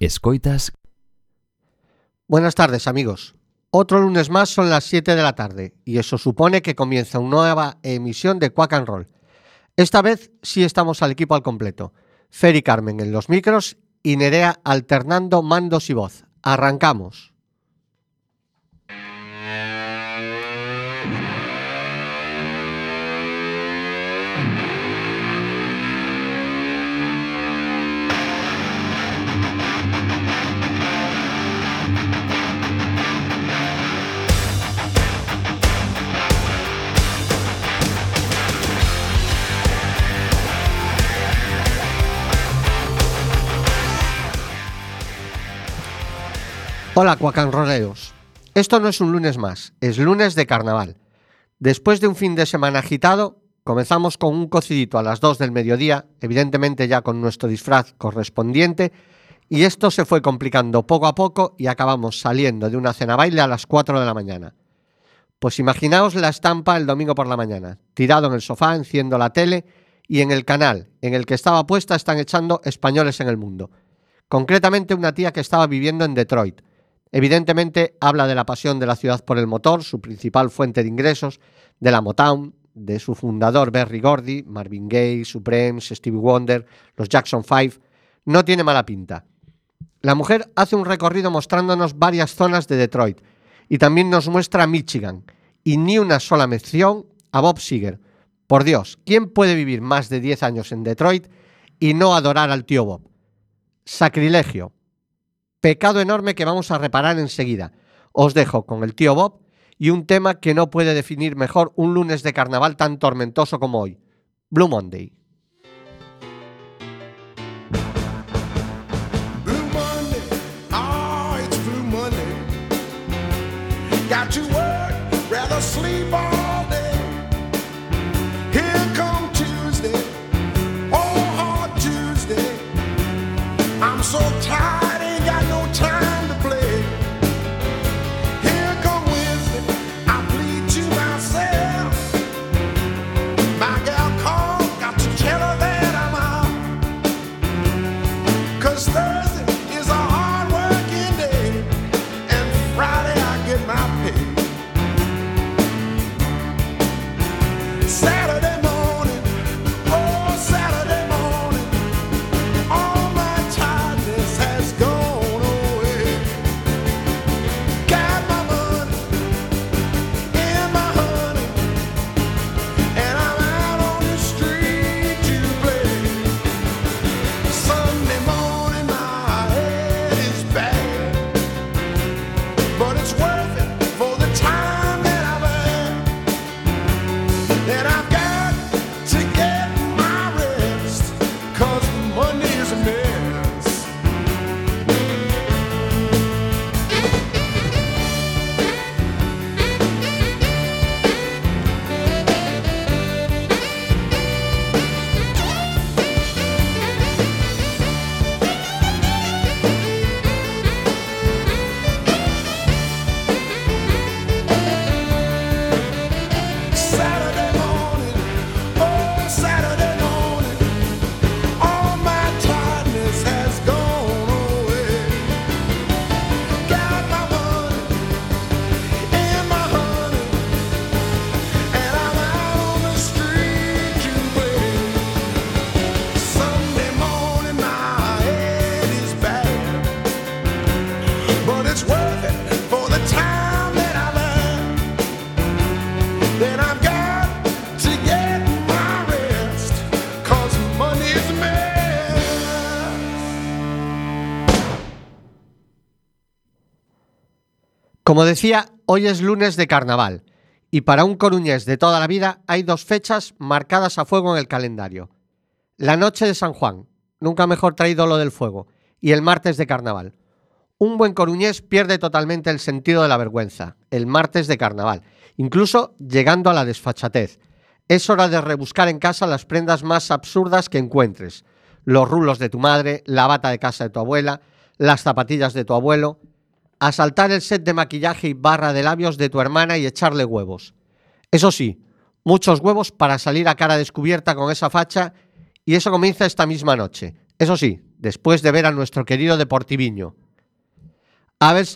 Escoitas. Buenas tardes, amigos. Otro lunes más son las 7 de la tarde y eso supone que comienza una nueva emisión de Quack and Roll. Esta vez sí estamos al equipo al completo. Fer y Carmen en los micros y Nerea alternando mandos y voz. Arrancamos. Hola, cuacanroleros. Esto no es un lunes más, es lunes de carnaval. Después de un fin de semana agitado, comenzamos con un cocidito a las 2 del mediodía, evidentemente ya con nuestro disfraz correspondiente, y esto se fue complicando poco a poco y acabamos saliendo de una cena baile a las 4 de la mañana. Pues imaginaos la estampa el domingo por la mañana, tirado en el sofá, enciendo la tele y en el canal en el que estaba puesta están echando españoles en el mundo. Concretamente una tía que estaba viviendo en Detroit, Evidentemente habla de la pasión de la ciudad por el motor, su principal fuente de ingresos, de la Motown, de su fundador Berry Gordy, Marvin Gaye, Supremes, Stevie Wonder, los Jackson 5. No tiene mala pinta. La mujer hace un recorrido mostrándonos varias zonas de Detroit y también nos muestra Michigan y ni una sola mención a Bob Seger. Por Dios, ¿quién puede vivir más de 10 años en Detroit y no adorar al tío Bob? Sacrilegio. Pecado enorme que vamos a reparar enseguida. Os dejo con el tío Bob y un tema que no puede definir mejor un lunes de carnaval tan tormentoso como hoy. Blue Monday. Como decía, hoy es lunes de carnaval y para un coruñés de toda la vida hay dos fechas marcadas a fuego en el calendario. La noche de San Juan, nunca mejor traído lo del fuego, y el martes de carnaval. Un buen coruñés pierde totalmente el sentido de la vergüenza, el martes de carnaval, incluso llegando a la desfachatez. Es hora de rebuscar en casa las prendas más absurdas que encuentres. Los rulos de tu madre, la bata de casa de tu abuela, las zapatillas de tu abuelo, asaltar el set de maquillaje y barra de labios de tu hermana y echarle huevos. Eso sí, muchos huevos para salir a cara descubierta con esa facha y eso comienza esta misma noche. Eso sí, después de ver a nuestro querido Deportiviño. A ver,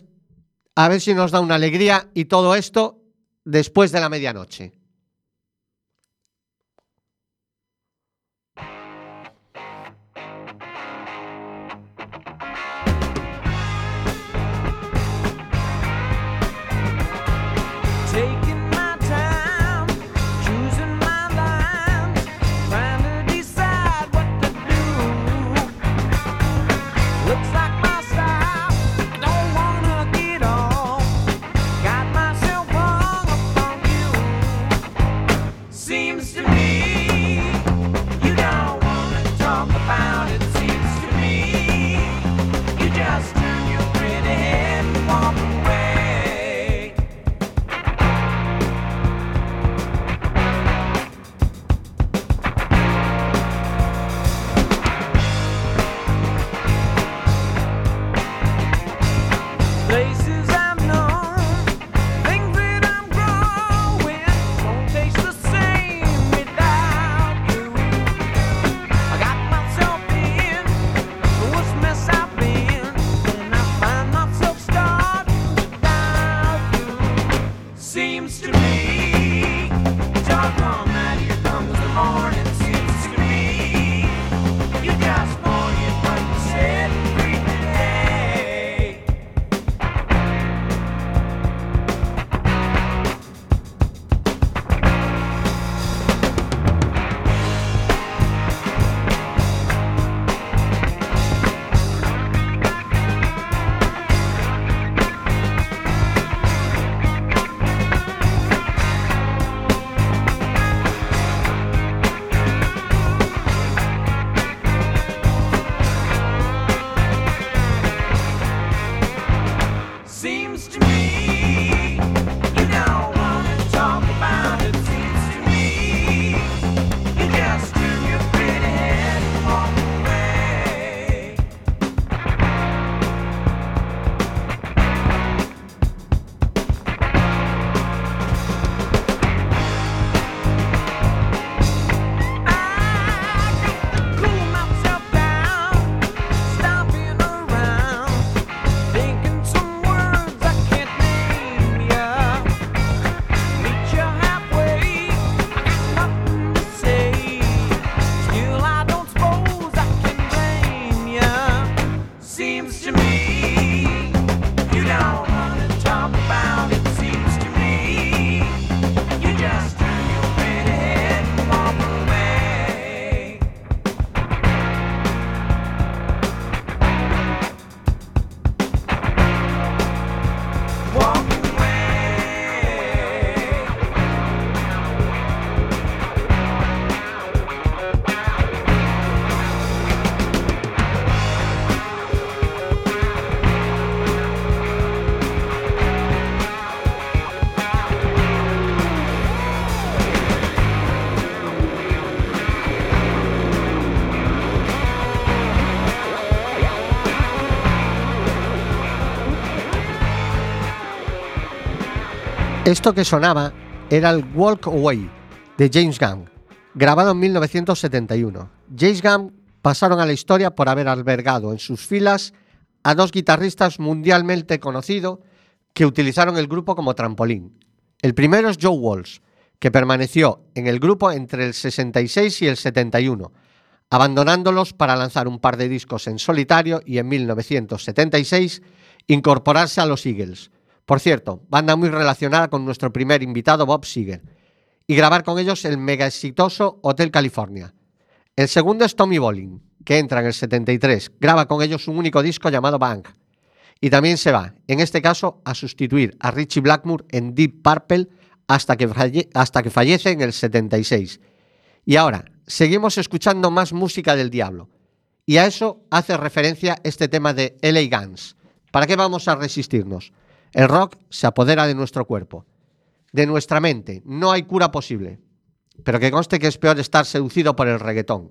a ver si nos da una alegría y todo esto después de la medianoche. take it. Esto que sonaba era el Walk Away de James Gunn, grabado en 1971. James Gunn pasaron a la historia por haber albergado en sus filas a dos guitarristas mundialmente conocidos que utilizaron el grupo como trampolín. El primero es Joe Walsh, que permaneció en el grupo entre el 66 y el 71, abandonándolos para lanzar un par de discos en solitario y en 1976 incorporarse a los Eagles. Por cierto, banda muy relacionada con nuestro primer invitado Bob Seger, y grabar con ellos el mega exitoso Hotel California. El segundo es Tommy Bolin, que entra en el 73, graba con ellos un único disco llamado Bank, y también se va, en este caso, a sustituir a Richie Blackmore en Deep Purple hasta que, hasta que fallece en el 76. Y ahora, seguimos escuchando más música del diablo. Y a eso hace referencia este tema de LA Guns. ¿Para qué vamos a resistirnos? El rock se apodera de nuestro cuerpo, de nuestra mente. No hay cura posible. Pero que conste que es peor estar seducido por el reggaetón.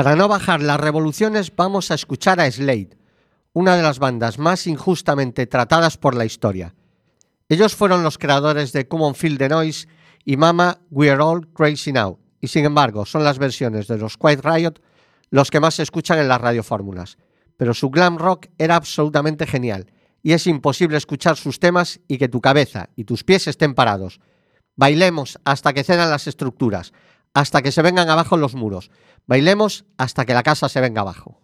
Para no bajar las revoluciones vamos a escuchar a Slade, una de las bandas más injustamente tratadas por la historia. Ellos fueron los creadores de Come on Feel the Noise y Mama We're All Crazy Now, y sin embargo son las versiones de los Quiet Riot los que más se escuchan en las radiofórmulas. Pero su glam rock era absolutamente genial, y es imposible escuchar sus temas y que tu cabeza y tus pies estén parados. Bailemos hasta que cedan las estructuras, hasta que se vengan abajo los muros. Bailemos hasta que la casa se venga abajo.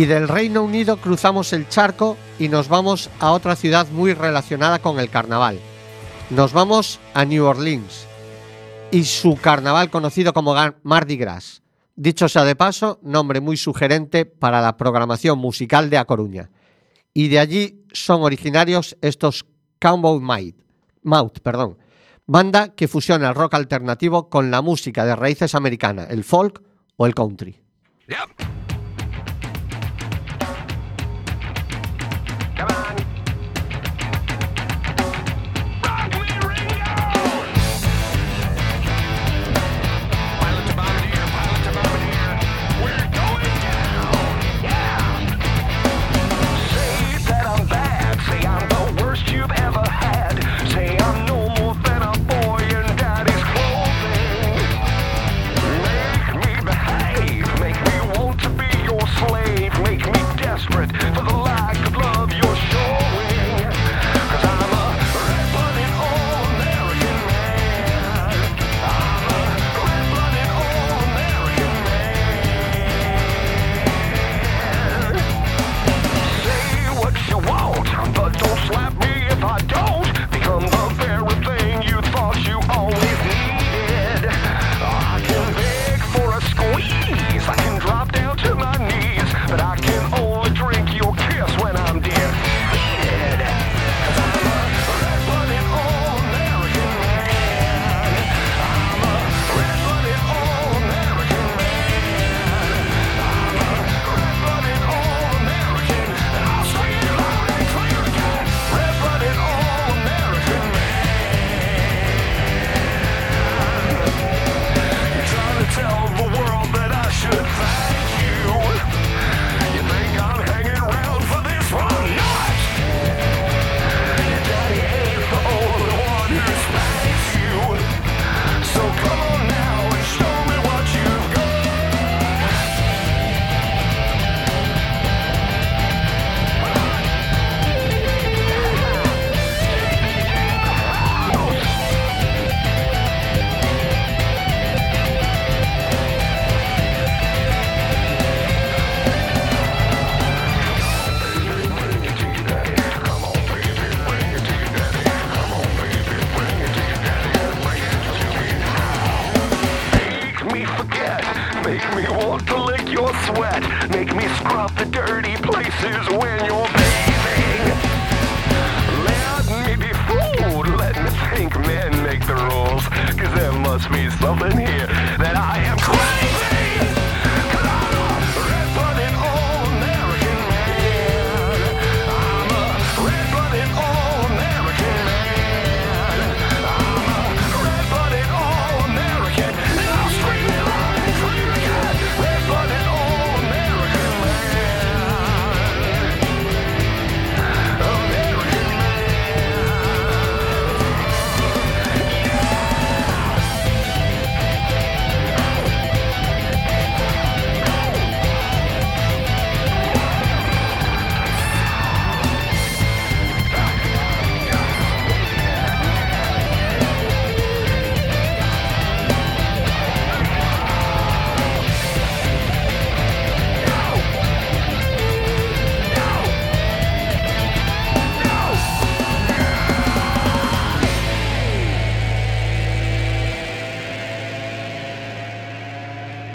Y del Reino Unido cruzamos el charco y nos vamos a otra ciudad muy relacionada con el carnaval. Nos vamos a New Orleans y su carnaval conocido como Mardi Gras. Dicho sea de paso, nombre muy sugerente para la programación musical de A Coruña. Y de allí son originarios estos Cowboy Mouth, Mouth, perdón, banda que fusiona el rock alternativo con la música de raíces americana, el folk o el country.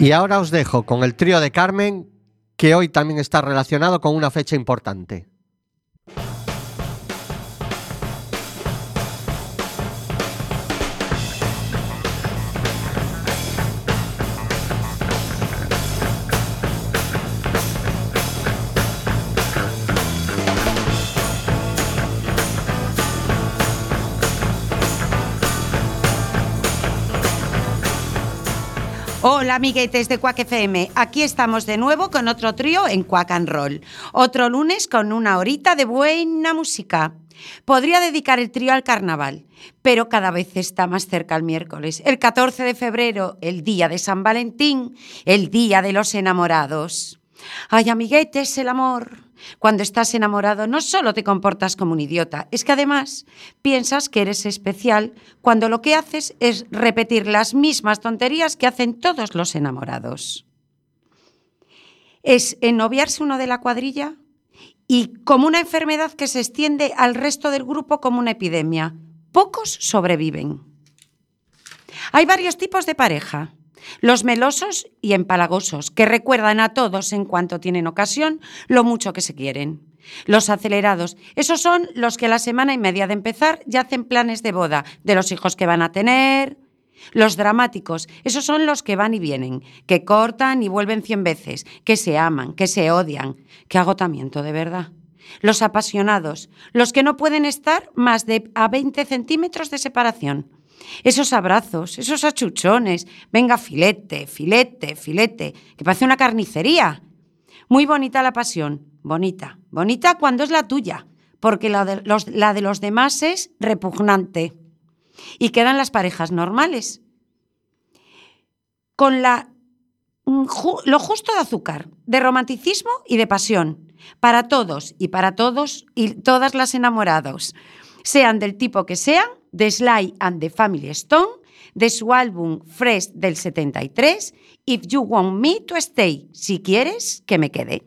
Y ahora os dejo con el trío de Carmen, que hoy también está relacionado con una fecha importante. Hola amiguetes de Quack FM, aquí estamos de nuevo con otro trío en Quack and Roll. Otro lunes con una horita de buena música. Podría dedicar el trío al carnaval, pero cada vez está más cerca el miércoles. El 14 de febrero, el día de San Valentín, el día de los enamorados. Ay, amiguetes, el amor. Cuando estás enamorado no solo te comportas como un idiota, es que además piensas que eres especial cuando lo que haces es repetir las mismas tonterías que hacen todos los enamorados. Es ennoviarse uno de la cuadrilla y como una enfermedad que se extiende al resto del grupo como una epidemia. Pocos sobreviven. Hay varios tipos de pareja. Los melosos y empalagosos, que recuerdan a todos en cuanto tienen ocasión lo mucho que se quieren. Los acelerados, esos son los que a la semana y media de empezar ya hacen planes de boda, de los hijos que van a tener. Los dramáticos, esos son los que van y vienen, que cortan y vuelven cien veces, que se aman, que se odian. Qué agotamiento, de verdad. Los apasionados, los que no pueden estar más de a 20 centímetros de separación. Esos abrazos, esos achuchones, venga, filete, filete, filete, que parece una carnicería. Muy bonita la pasión, bonita, bonita cuando es la tuya, porque la de los, demás es repugnante. Y quedan las parejas normales. Con la, mm, lo justo de azúcar, de romanticismo y de pasión, para todos y para todos y todas las enamorados, sean del tipo que sean, de Sly and the Family Stone, de su álbum Fresh del 73, If You Want Me to Stay, si quieres que me quede.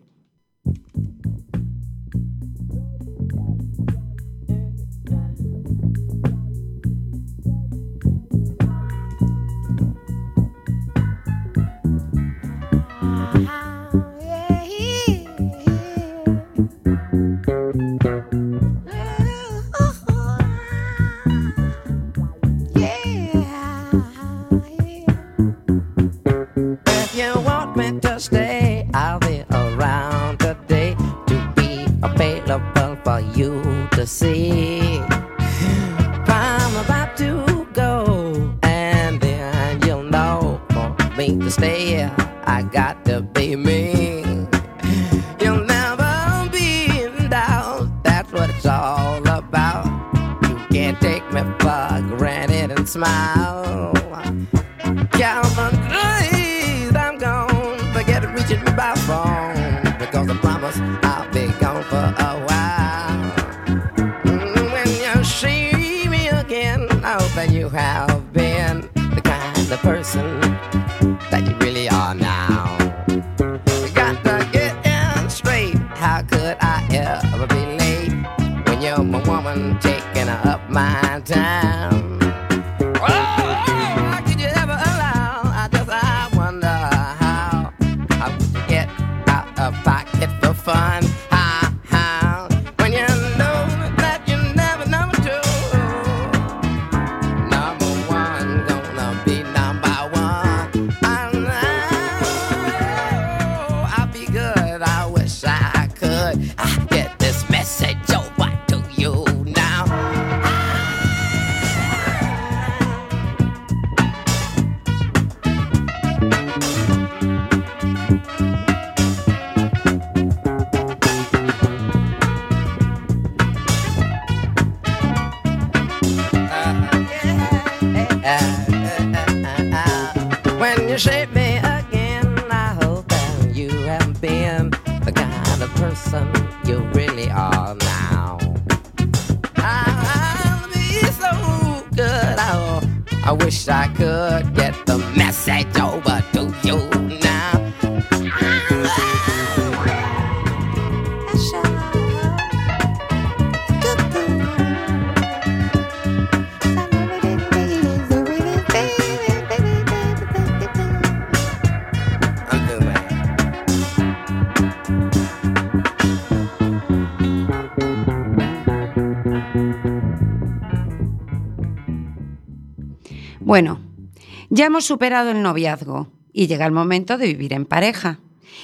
Ya hemos superado el noviazgo y llega el momento de vivir en pareja.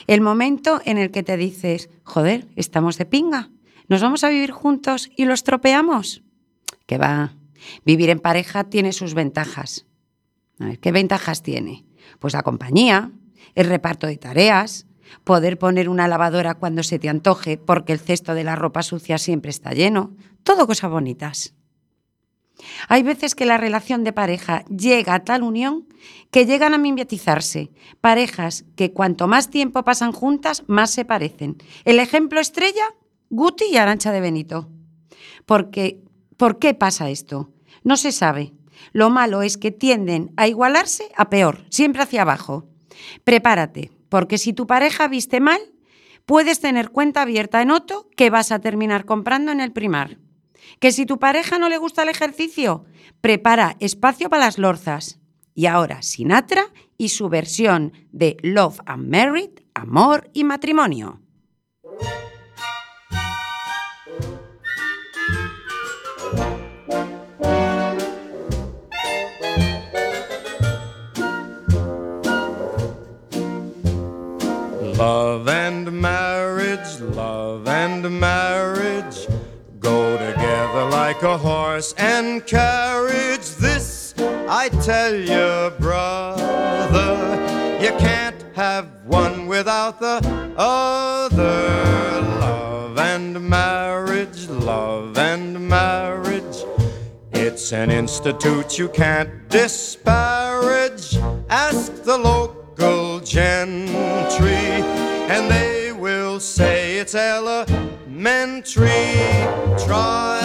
El momento en el que te dices, joder, estamos de pinga, nos vamos a vivir juntos y lo estropeamos. Que va, vivir en pareja tiene sus ventajas. ¿qué ventajas tiene? Pues la compañía, el reparto de tareas, poder poner una lavadora cuando se te antoje porque el cesto de la ropa sucia siempre está lleno, todo cosas bonitas. Hay veces que la relación de pareja llega a tal unión que llegan a mimetizarse. Parejas que cuanto más tiempo pasan juntas, más se parecen. El ejemplo estrella, Guti y Arancha de Benito. Porque, ¿Por qué pasa esto? No se sabe. Lo malo es que tienden a igualarse a peor, siempre hacia abajo. Prepárate, porque si tu pareja viste mal, puedes tener cuenta abierta en Otto que vas a terminar comprando en el primar. Que si tu pareja no le gusta el ejercicio, prepara espacio para las lorzas. Y ahora Sinatra y su versión de Love and Married, Amor y Matrimonio. Love and marriage, love and marriage a horse and carriage. This I tell you, brother, you can't have one without the other. Love and marriage, love and marriage. It's an institute you can't disparage. Ask the local gentry, and they will say it's elementary. Try,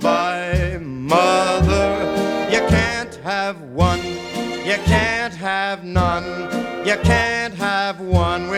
you can't have one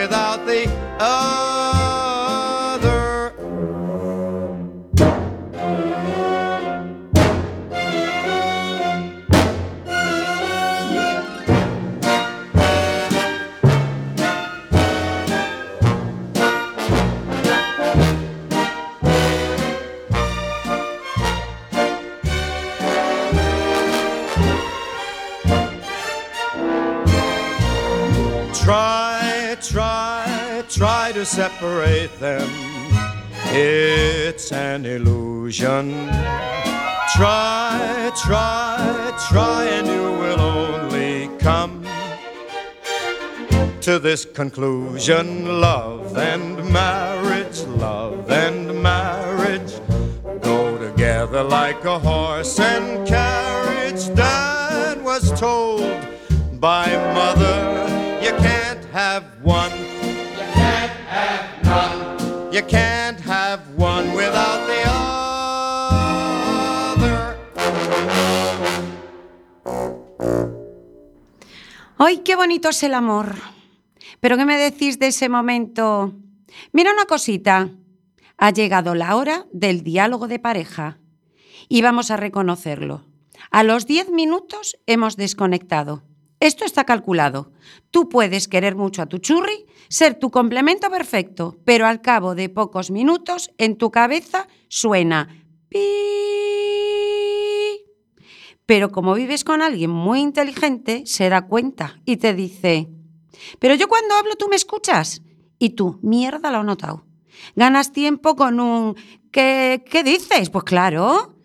this conclusion love and marriage, love and marriage go together like a horse and carriage. Dad was told by mother, you can't have one, you can't have none, you can't have one without the other. ¡Ay, qué bonito es el amor! Pero ¿qué me decís de ese momento? Mira una cosita. Ha llegado la hora del diálogo de pareja. Y vamos a reconocerlo. A los 10 minutos hemos desconectado. Esto está calculado. Tú puedes querer mucho a tu churri, ser tu complemento perfecto, pero al cabo de pocos minutos en tu cabeza suena pi. Pero como vives con alguien muy inteligente, se da cuenta y te dice, pero yo cuando hablo tú me escuchas. Y tú, mierda, lo he notado. Ganas tiempo con un... ¿Qué, qué dices? Pues claro.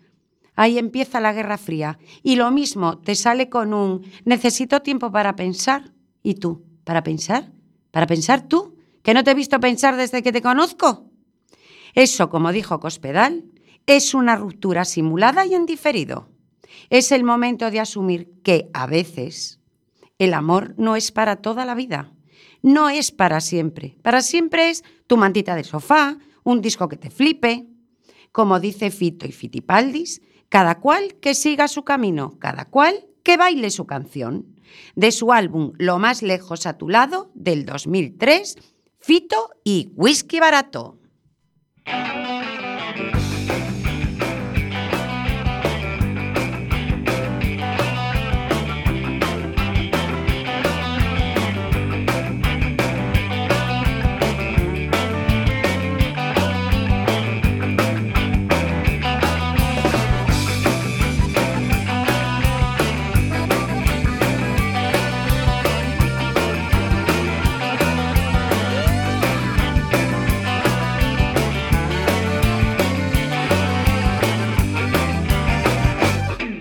Ahí empieza la Guerra Fría. Y lo mismo, te sale con un... Necesito tiempo para pensar. ¿Y tú? ¿Para pensar? ¿Para pensar tú? ¿Que no te he visto pensar desde que te conozco? Eso, como dijo Cospedal, es una ruptura simulada y en diferido. Es el momento de asumir que, a veces, el amor no es para toda la vida. No es para siempre. Para siempre es tu mantita de sofá, un disco que te flipe. Como dice Fito y Fitipaldis, cada cual que siga su camino, cada cual que baile su canción. De su álbum Lo más lejos a tu lado, del 2003, Fito y Whisky Barato.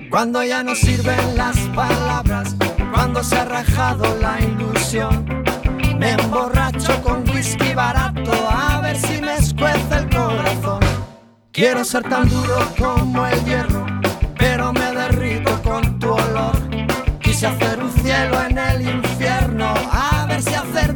Cuando ya no sirven las palabras, cuando se ha rajado la ilusión, me emborracho con whisky barato a ver si me escuece el corazón. Quiero ser tan duro como el hierro, pero me derrito con tu olor. Quise hacer un cielo en el infierno, a ver si acertaba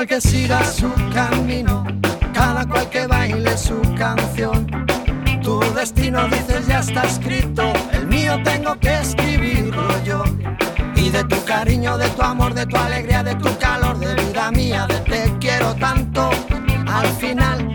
cual que siga su camino, cada cual que baile su canción. Tu destino dices ya está escrito, el mío tengo que escribirlo yo. Y de tu cariño, de tu amor, de tu alegría, de tu calor, de vida mía, de te quiero tanto. Al final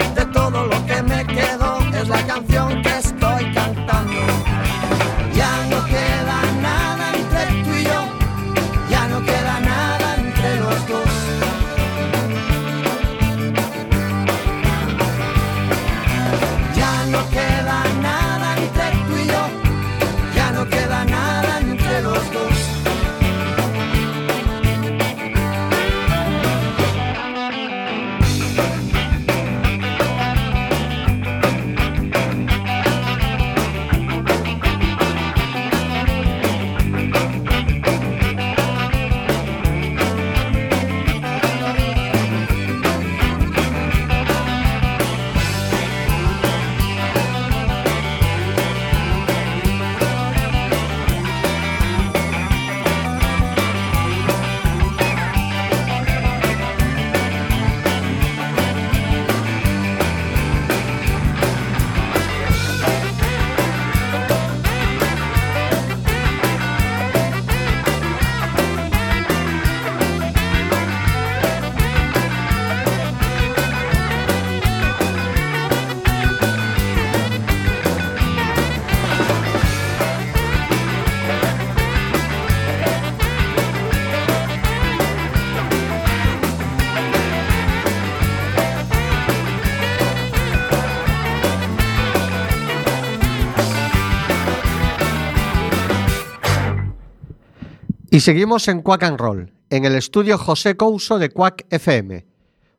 Y seguimos en Quack and Roll, en el estudio José Couso de Quack FM.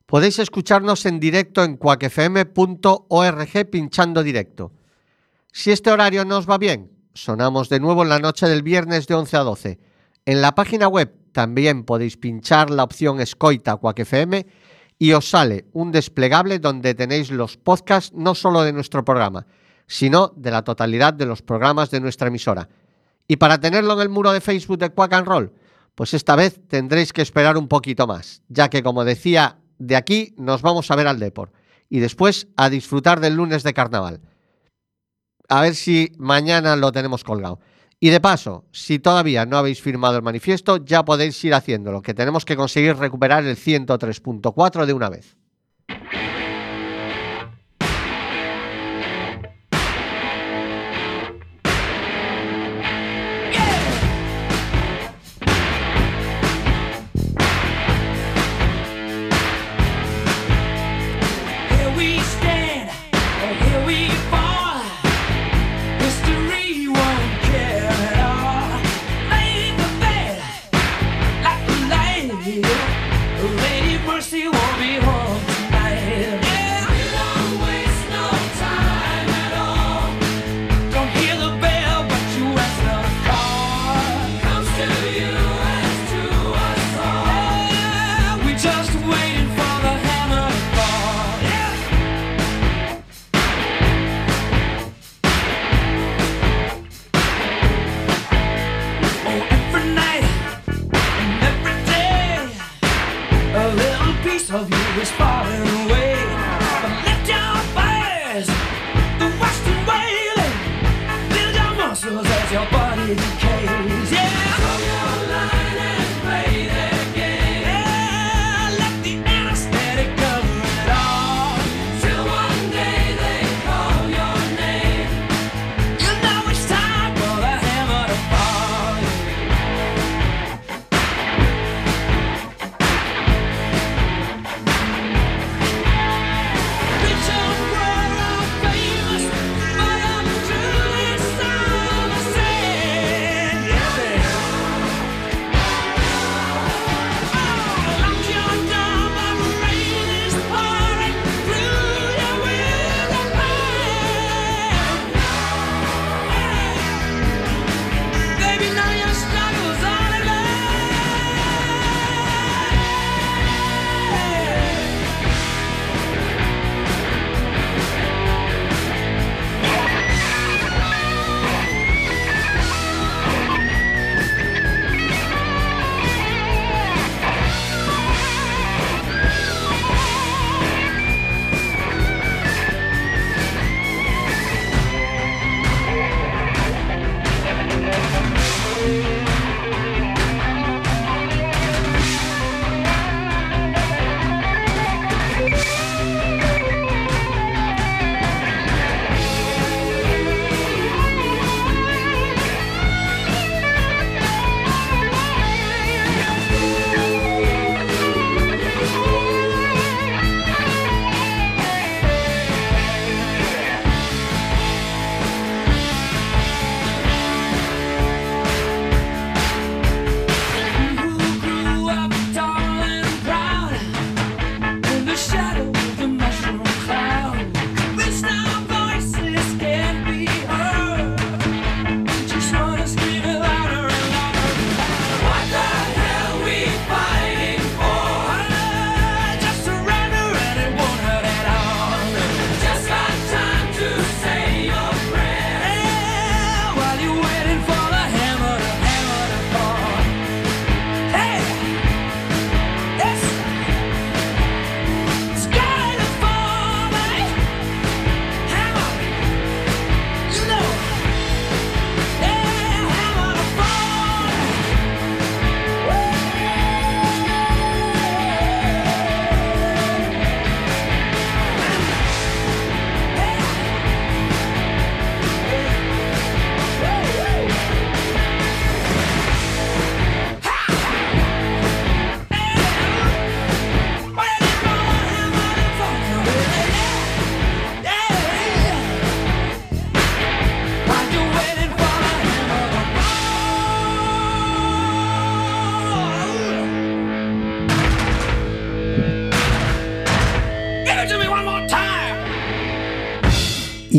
Podéis escucharnos en directo en quackfm.org pinchando directo. Si este horario no os va bien, sonamos de nuevo en la noche del viernes de 11 a 12. En la página web también podéis pinchar la opción Escoita Quack FM y os sale un desplegable donde tenéis los podcasts no solo de nuestro programa, sino de la totalidad de los programas de nuestra emisora. Y para tenerlo en el muro de Facebook de Quack and Roll, pues esta vez tendréis que esperar un poquito más, ya que como decía, de aquí nos vamos a ver al Depor y después a disfrutar del lunes de carnaval. A ver si mañana lo tenemos colgado. Y de paso, si todavía no habéis firmado el manifiesto, ya podéis ir haciéndolo, que tenemos que conseguir recuperar el 103.4 de una vez. promise he won't be home.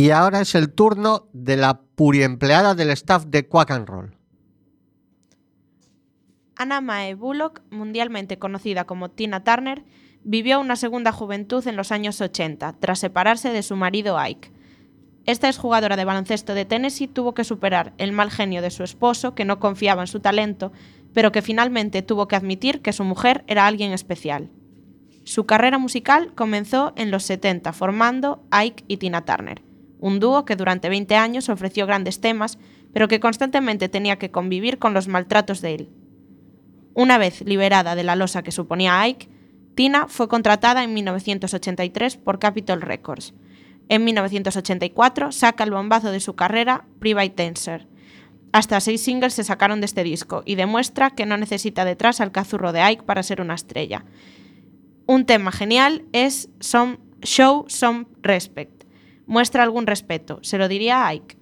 Y ahora es el turno de la puriempleada del staff de Quack and Roll. Anna Mae Bullock, mundialmente conocida como Tina Turner, vivió una segunda juventud en los años 80, tras separarse de su marido Ike. Esta exjugadora de baloncesto de Tennessee tuvo que superar el mal genio de su esposo, que no confiaba en su talento, pero que finalmente tuvo que admitir que su mujer era alguien especial. Su carrera musical comenzó en los 70 formando Ike y Tina Turner, un dúo que durante 20 años ofreció grandes temas, pero que constantemente tenía que convivir con los maltratos de él. Una vez liberada de la losa que suponía Ike, Tina fue contratada en 1983 por Capitol Records. En 1984 saca el bombazo de su carrera, Private Dancer. Hasta seis singles se sacaron de este disco y demuestra que no necesita detrás al cazurro de Ike para ser una estrella. Un tema genial es some, Show Some Respect. Muestra algún respeto, se lo diría a Ike.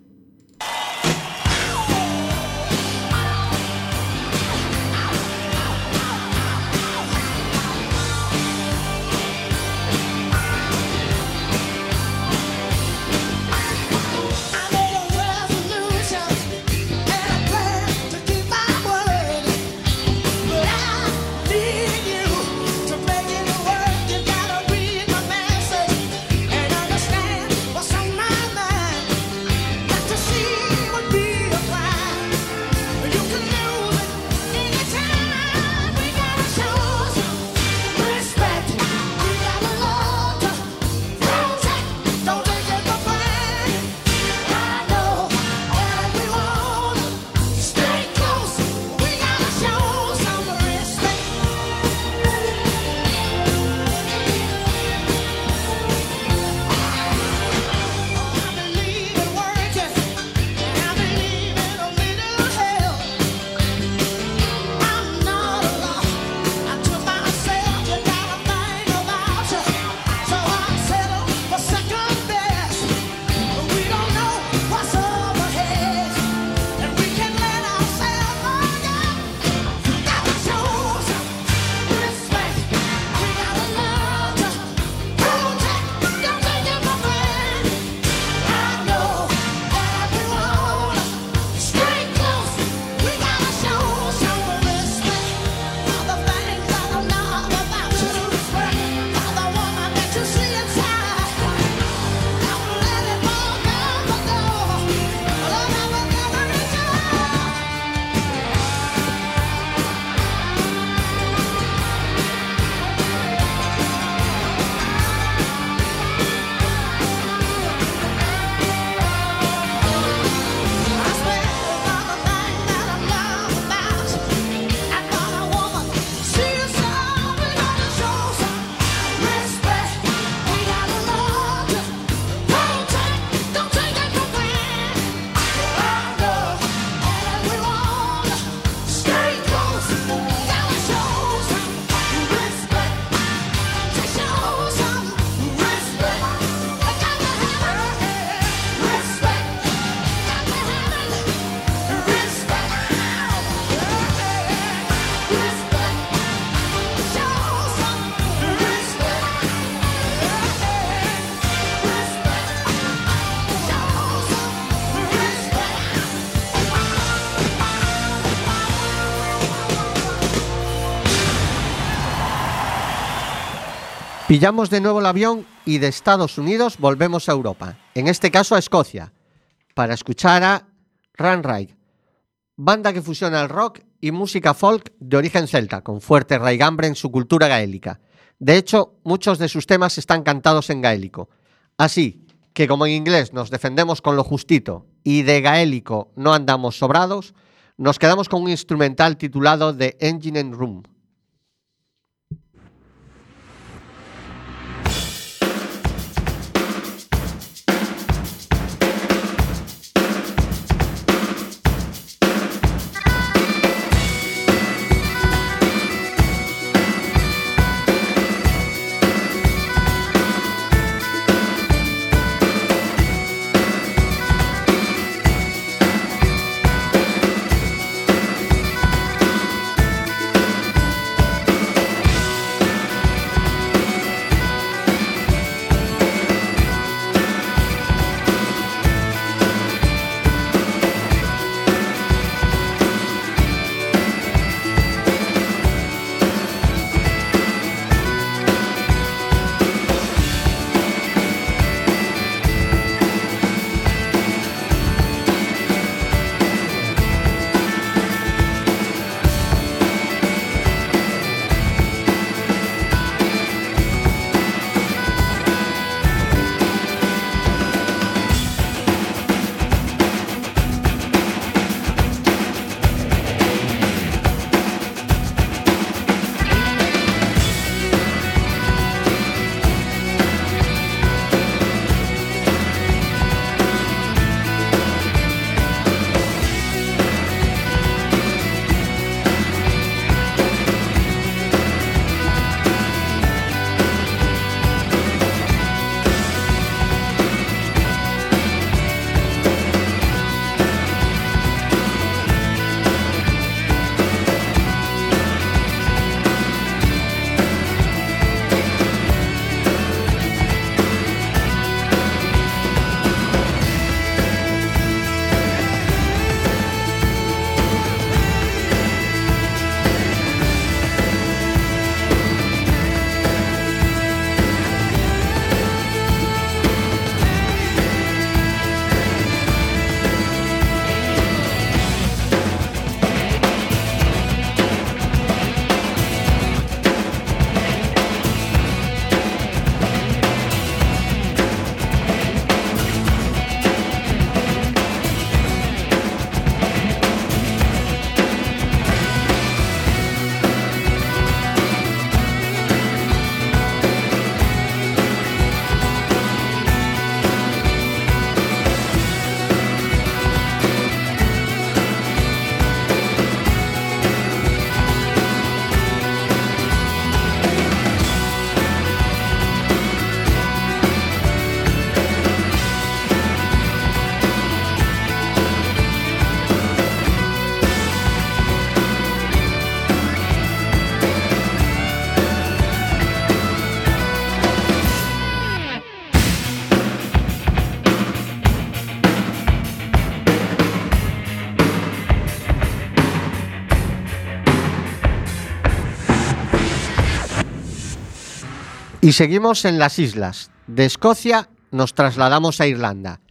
Pillamos de nuevo el avión y de Estados Unidos volvemos a Europa, en este caso a Escocia, para escuchar a Ranride, banda que fusiona el rock y música folk de origen celta, con fuerte raigambre en su cultura gaélica. De hecho, muchos de sus temas están cantados en gaélico. Así que como en inglés nos defendemos con lo justito y de gaélico no andamos sobrados, nos quedamos con un instrumental titulado The Engine and Room. Y seguimos en las islas. De Escocia nos trasladamos a Irlanda.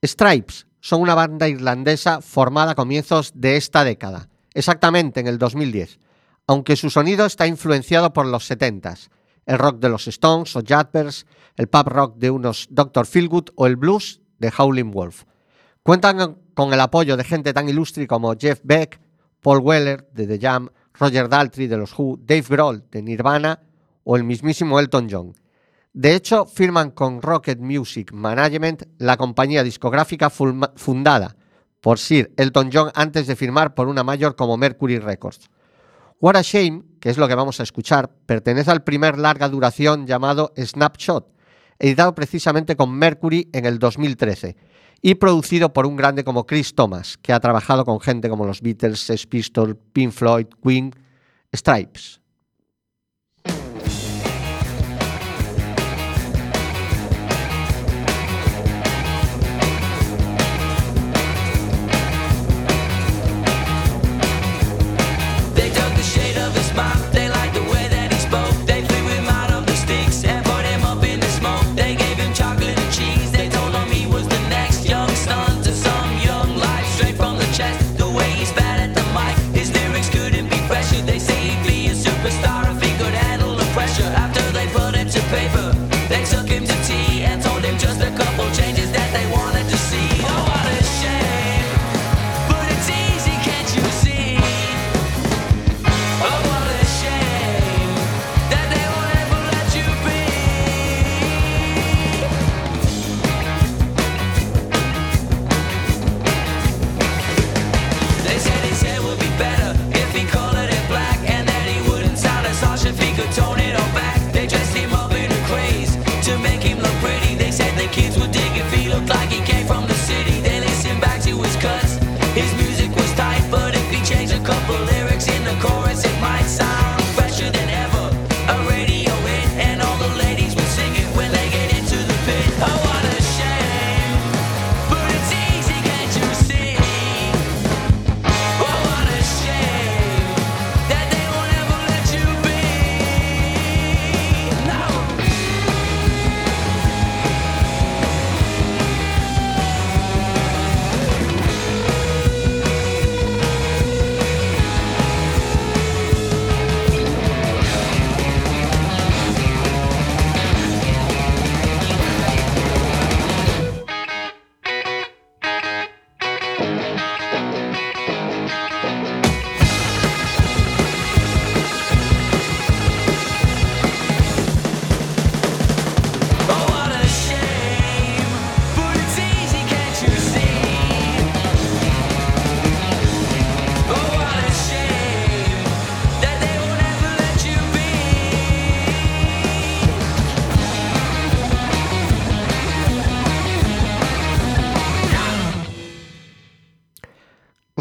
Stripes son una banda irlandesa formada a comienzos de esta década, exactamente en el 2010, aunque su sonido está influenciado por los 70s, el rock de los Stones o Yardbirds, el pop rock de unos Dr. Feelgood o el blues de Howlin' Wolf. Cuentan con el apoyo de gente tan ilustre como Jeff Beck, Paul Weller de The Jam, Roger Daltrey de los Who, Dave Grohl de Nirvana o el mismísimo Elton John. De hecho, firman con Rocket Music Management, la compañía discográfica fundada por Sir Elton John antes de firmar por una mayor como Mercury Records. What a Shame, que es lo que vamos a escuchar, pertenece al primer larga duración llamado Snapshot, editado precisamente con Mercury en el 2013 y producido por un grande como Chris Thomas, que ha trabajado con gente como los Beatles, Sex Pistols, Pink Floyd, Queen, Stripes.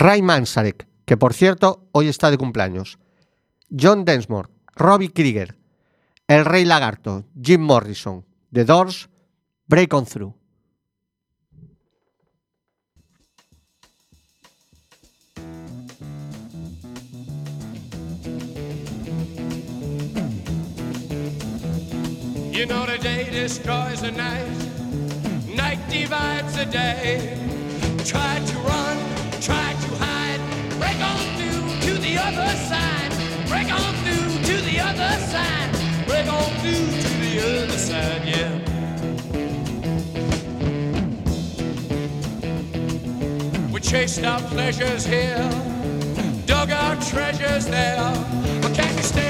Ray Manzarek, que por cierto hoy está de cumpleaños. John Densmore, Robbie Krieger, El Rey Lagarto, Jim Morrison, The Doors, Break On Through. You know the day destroys the night, night divides the day. Try to run, try to hide, break on through to the other side, break on through to the other side, break on through to the other side, yeah. We chased our pleasures here, dug our treasures there. But can you still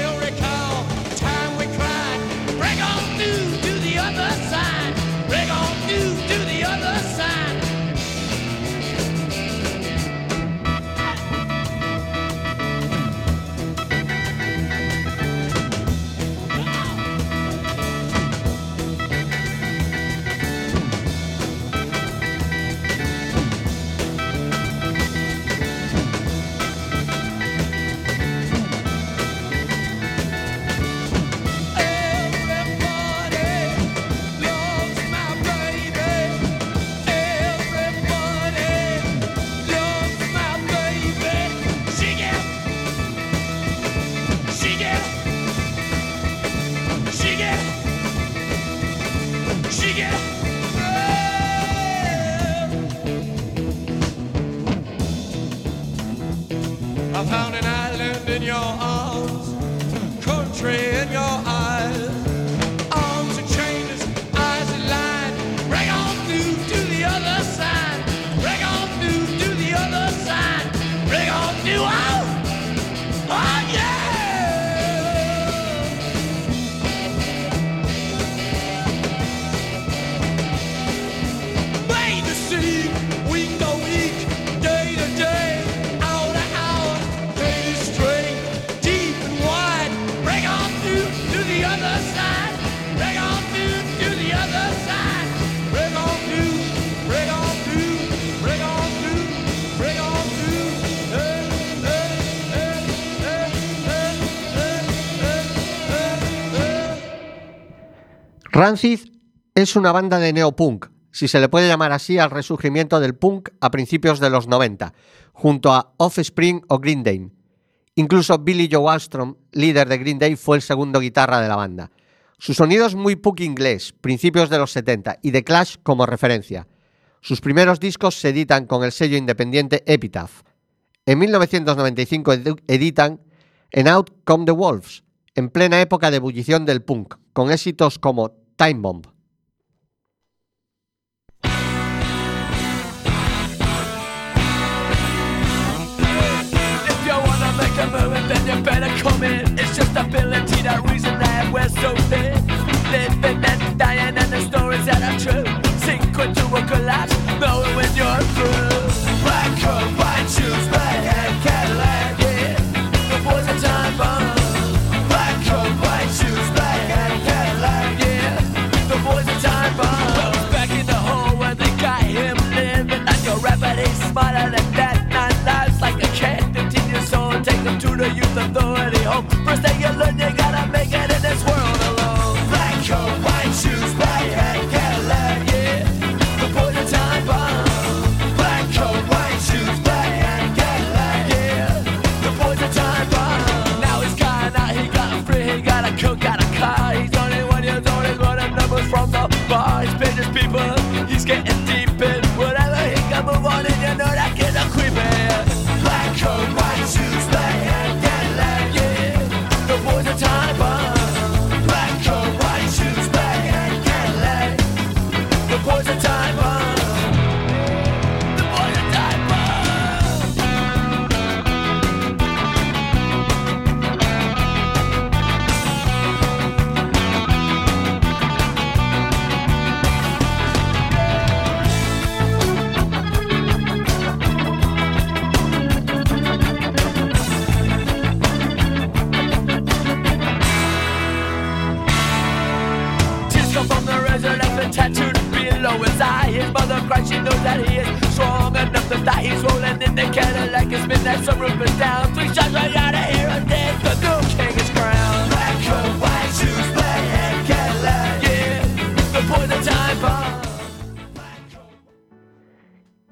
Rancid es una banda de neopunk, si se le puede llamar así al resurgimiento del punk a principios de los 90, junto a Offspring o Green Day. Incluso Billy Joe Armstrong, líder de Green Day, fue el segundo guitarra de la banda. Su sonido es muy punk inglés, principios de los 70, y The Clash como referencia. Sus primeros discos se editan con el sello independiente Epitaph. En 1995 edu- editan En Out Come the Wolves, en plena época de ebullición del punk, con éxitos como Time Bomb. Move, then you better come in. It's just ability, that reason that we're so thin. Living and dying, and the stories that are true. Sink into a collapse, knowing when you're through. with authority home. First day you learn, you gotta make it.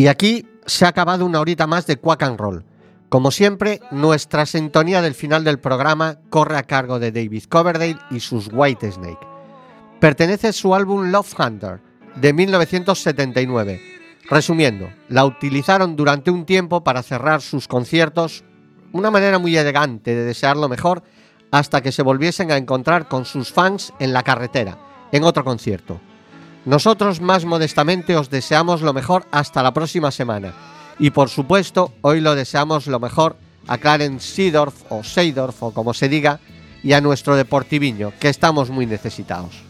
Y aquí se ha acabado una horita más de Quack and Roll. Como siempre, nuestra sintonía del final del programa corre a cargo de David Coverdale y sus White Snake. Pertenece a su álbum Love Hunter de 1979. Resumiendo, la utilizaron durante un tiempo para cerrar sus conciertos, una manera muy elegante de desear lo mejor hasta que se volviesen a encontrar con sus fans en la carretera, en otro concierto. Nosotros más modestamente os deseamos lo mejor hasta la próxima semana. Y por supuesto, hoy lo deseamos lo mejor a Clarence Seedorf o Seydorf o como se diga, y a nuestro Deportiviño, que estamos muy necesitados.